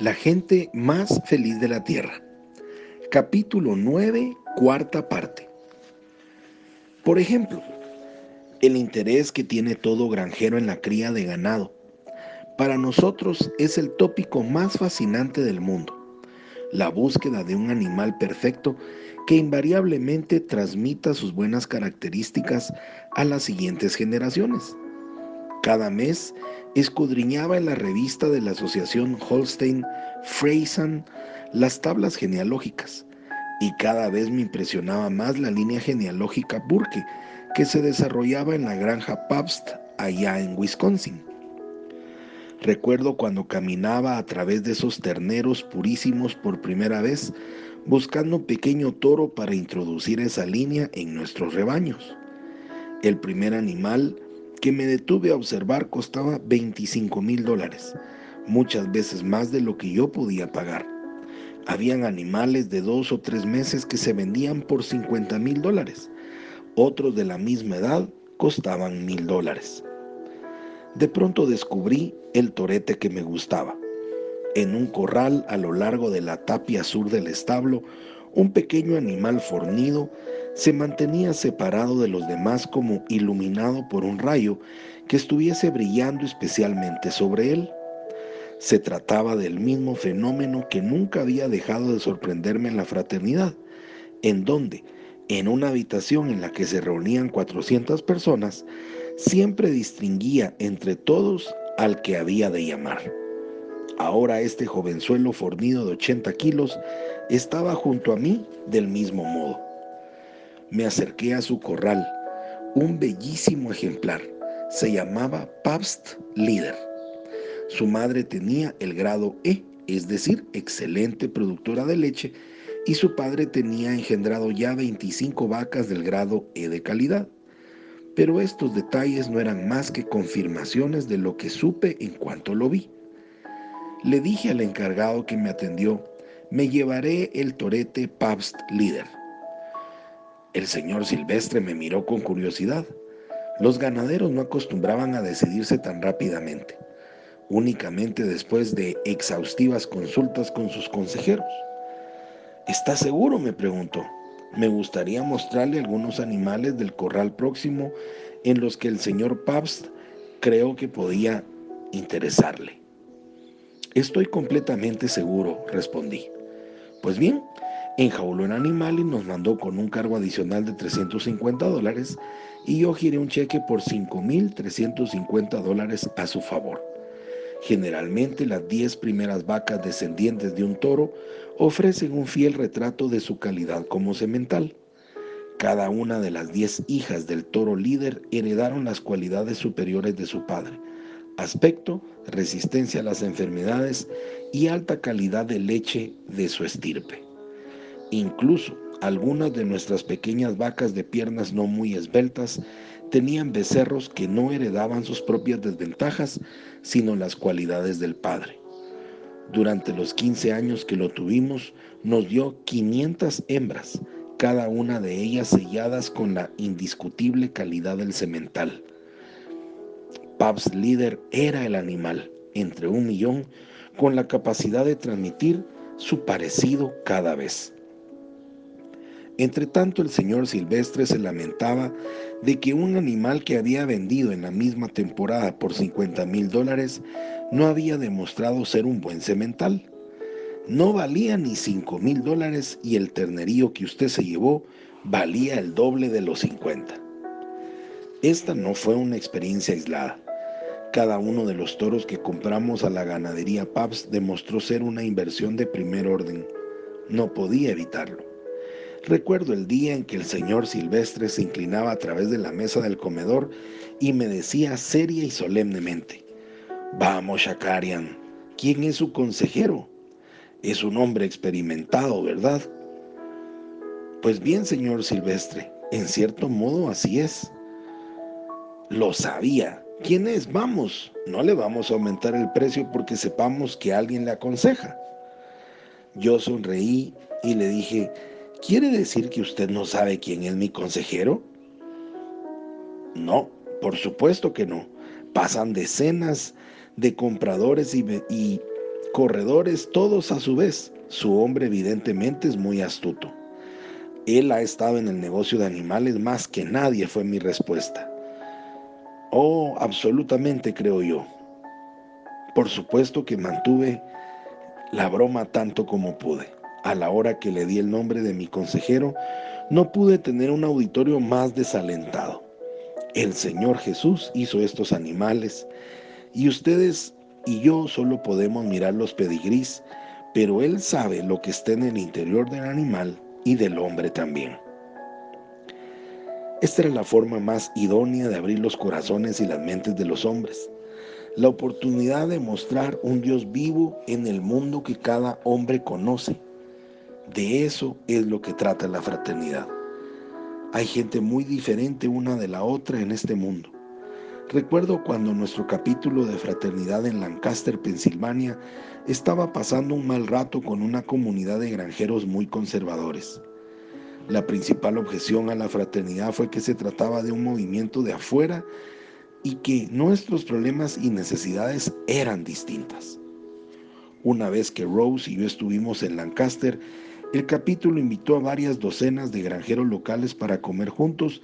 La gente más feliz de la tierra. Capítulo 9, cuarta parte. Por ejemplo, el interés que tiene todo granjero en la cría de ganado. Para nosotros es el tópico más fascinante del mundo. La búsqueda de un animal perfecto que invariablemente transmita sus buenas características a las siguientes generaciones. Cada mes escudriñaba en la revista de la Asociación Holstein Friesen las tablas genealógicas y cada vez me impresionaba más la línea genealógica Burke que se desarrollaba en la granja Pabst allá en Wisconsin. Recuerdo cuando caminaba a través de esos terneros purísimos por primera vez, buscando un pequeño toro para introducir esa línea en nuestros rebaños. El primer animal que me detuve a observar costaba 25 mil dólares, muchas veces más de lo que yo podía pagar. Habían animales de dos o tres meses que se vendían por 50 mil dólares. Otros de la misma edad costaban mil dólares. De pronto descubrí el torete que me gustaba. En un corral a lo largo de la tapia sur del establo, un pequeño animal fornido se mantenía separado de los demás como iluminado por un rayo que estuviese brillando especialmente sobre él. Se trataba del mismo fenómeno que nunca había dejado de sorprenderme en la fraternidad, en donde, en una habitación en la que se reunían 400 personas, siempre distinguía entre todos al que había de llamar. Ahora este jovenzuelo fornido de 80 kilos estaba junto a mí del mismo modo. Me acerqué a su corral, un bellísimo ejemplar. Se llamaba Pabst Leader. Su madre tenía el grado E, es decir, excelente productora de leche, y su padre tenía engendrado ya 25 vacas del grado E de calidad. Pero estos detalles no eran más que confirmaciones de lo que supe en cuanto lo vi. Le dije al encargado que me atendió, me llevaré el torete Pabst Leader. El señor Silvestre me miró con curiosidad. Los ganaderos no acostumbraban a decidirse tan rápidamente, únicamente después de exhaustivas consultas con sus consejeros. ¿Está seguro? me preguntó. Me gustaría mostrarle algunos animales del corral próximo en los que el señor Pabst creo que podía interesarle. Estoy completamente seguro, respondí. Pues bien, enjauló el animal y nos mandó con un cargo adicional de 350 dólares y yo giré un cheque por 5.350 dólares a su favor. Generalmente las 10 primeras vacas descendientes de un toro ofrecen un fiel retrato de su calidad como semental. Cada una de las 10 hijas del toro líder heredaron las cualidades superiores de su padre, aspecto, resistencia a las enfermedades y alta calidad de leche de su estirpe. Incluso algunas de nuestras pequeñas vacas de piernas no muy esbeltas tenían becerros que no heredaban sus propias desventajas, sino las cualidades del padre. Durante los 15 años que lo tuvimos, nos dio 500 hembras, cada una de ellas selladas con la indiscutible calidad del semental. Pabst Líder era el animal, entre un millón, con la capacidad de transmitir su parecido cada vez. Entre tanto, el señor Silvestre se lamentaba de que un animal que había vendido en la misma temporada por 50 mil dólares no había demostrado ser un buen semental. No valía ni 5 mil dólares y el ternerío que usted se llevó valía el doble de los 50. Esta no fue una experiencia aislada. Cada uno de los toros que compramos a la ganadería Pabst demostró ser una inversión de primer orden. No podía evitarlo. Recuerdo el día en que el señor Silvestre se inclinaba a través de la mesa del comedor y me decía seria y solemnemente, Vamos, Shakarian, ¿quién es su consejero? Es un hombre experimentado, ¿verdad? Pues bien, señor Silvestre, en cierto modo así es. Lo sabía. ¿Quién es? Vamos, no le vamos a aumentar el precio porque sepamos que alguien le aconseja. Yo sonreí y le dije, ¿Quiere decir que usted no sabe quién es mi consejero? No, por supuesto que no. Pasan decenas de compradores y, corredores todos a su vez. Su hombre evidentemente es muy astuto. Él ha estado en el negocio de animales más que nadie, fue mi respuesta. Oh, absolutamente creo yo. Por supuesto que mantuve la broma tanto como pude. A la hora que le di el nombre de mi consejero, no pude tener un auditorio más desalentado. El Señor Jesús hizo estos animales y ustedes y yo solo podemos mirar los pedigrís, pero Él sabe lo que está en el interior del animal y del hombre también. Esta era la forma más idónea de abrir los corazones y las mentes de los hombres. La oportunidad de mostrar un Dios vivo en el mundo que cada hombre conoce de eso es lo que trata la fraternidad. Hay gente muy diferente una de la otra en este mundo. Recuerdo cuando nuestro capítulo de fraternidad en Lancaster, Pensilvania, estaba pasando un mal rato con una comunidad de granjeros muy conservadores. La principal objeción a la fraternidad fue que se trataba de un movimiento de afuera y que nuestros problemas y necesidades eran distintas. Una vez que Rose y yo estuvimos en Lancaster, el capítulo invitó a varias docenas de granjeros locales para comer juntos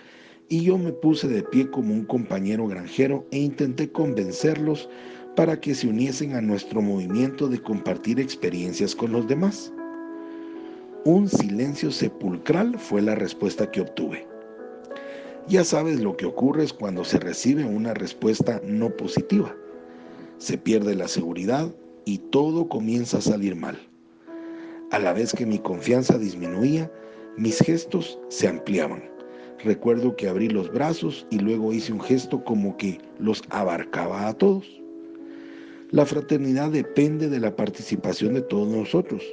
y yo me puse de pie como un compañero granjero e intenté convencerlos para que se uniesen a nuestro movimiento de compartir experiencias con los demás. Un silencio sepulcral fue la respuesta que obtuve. Ya sabes lo que ocurre cuando se recibe una respuesta no positiva. Se pierde la seguridad y todo comienza a salir mal. A la vez que mi confianza disminuía, mis gestos se ampliaban. Recuerdo que abrí los brazos y luego hice un gesto como que los abarcaba a todos. La fraternidad depende de la participación de todos nosotros.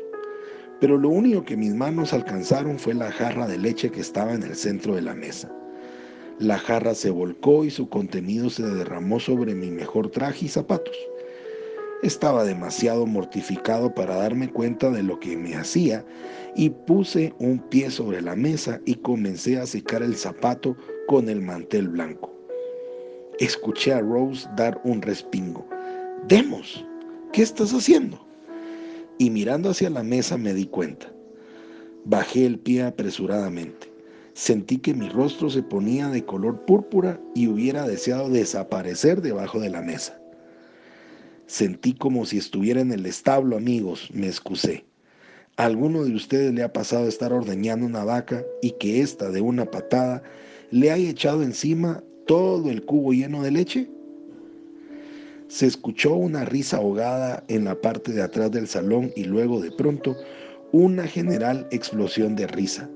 Pero lo único que mis manos alcanzaron fue la jarra de leche que estaba en el centro de la mesa. La jarra se volcó y su contenido se derramó sobre mi mejor traje y zapatos. Estaba demasiado mortificado para darme cuenta de lo que me hacía y puse un pie sobre la mesa y comencé a secar el zapato con el mantel blanco. Escuché a Rose dar un respingo. Demos, ¿qué estás haciendo? Y mirando hacia la mesa me di cuenta. Bajé el pie apresuradamente. Sentí que mi rostro se ponía de color púrpura y hubiera deseado desaparecer debajo de la mesa. Sentí como si estuviera en el establo, amigos, me excusé. ¿A alguno de ustedes le ha pasado estar ordeñando una vaca y que ésta de una patada le haya echado encima todo el cubo lleno de leche? Se escuchó una risa ahogada en la parte de atrás del salón y luego de pronto una general explosión de risa.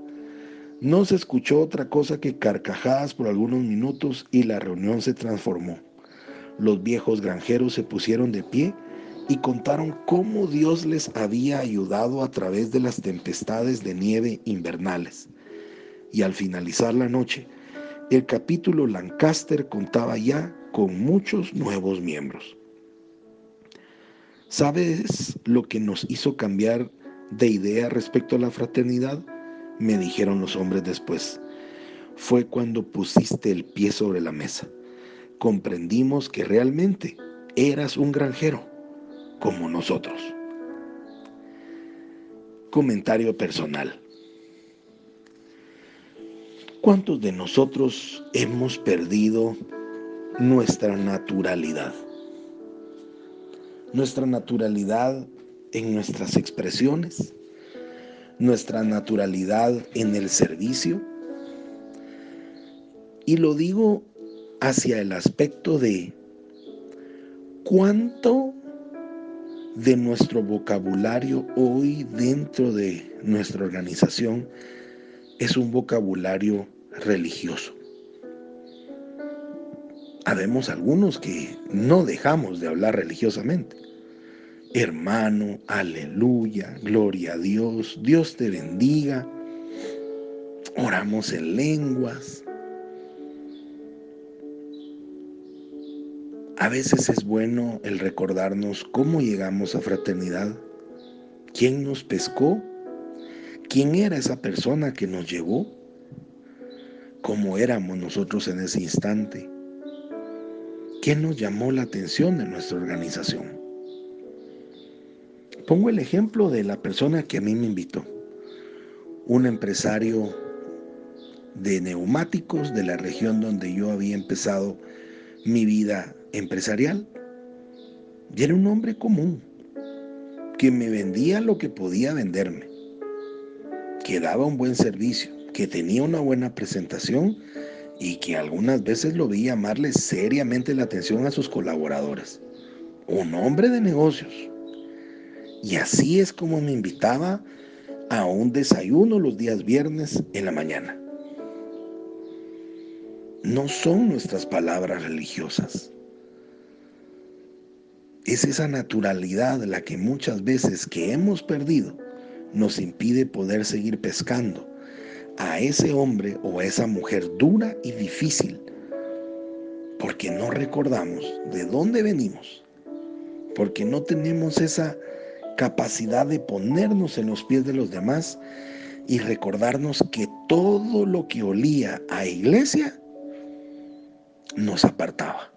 No se escuchó otra cosa que carcajadas por algunos minutos y la reunión se transformó. Los viejos granjeros se pusieron de pie y contaron cómo Dios les había ayudado a través de las tempestades de nieve invernales. Y al finalizar la noche, el capítulo Lancaster contaba ya con muchos nuevos miembros. ¿Sabes lo que nos hizo cambiar de idea respecto a la fraternidad? Me dijeron los hombres después. Fue cuando pusiste el pie sobre la mesa comprendimos que realmente eras un granjero como nosotros. Comentario personal. ¿Cuántos de nosotros hemos perdido nuestra naturalidad? Nuestra naturalidad en nuestras expresiones, nuestra naturalidad en el servicio. Y lo digo hacia el aspecto de cuánto de nuestro vocabulario hoy dentro de nuestra organización es un vocabulario religioso. Habemos algunos que no dejamos de hablar religiosamente. Hermano, aleluya, gloria a Dios, Dios te bendiga. Oramos en lenguas, A veces es bueno el recordarnos cómo llegamos a fraternidad, quién nos pescó, quién era esa persona que nos llevó, cómo éramos nosotros en ese instante, qué nos llamó la atención de nuestra organización. Pongo el ejemplo de la persona que a mí me invitó, un empresario de neumáticos de la región donde yo había empezado mi vida empresarial. Y era un hombre común, que me vendía lo que podía venderme, que daba un buen servicio, que tenía una buena presentación y que algunas veces lo vi llamarle seriamente la atención a sus colaboradores. Un hombre de negocios. Y así es como me invitaba a un desayuno los días viernes en la mañana no son nuestras palabras religiosas. Es esa naturalidad la que muchas veces que hemos perdido nos impide poder seguir pescando a ese hombre o a esa mujer dura y difícil, porque no recordamos de dónde venimos, porque no tenemos esa capacidad de ponernos en los pies de los demás y recordarnos que todo lo que olía a iglesia nos apartaba.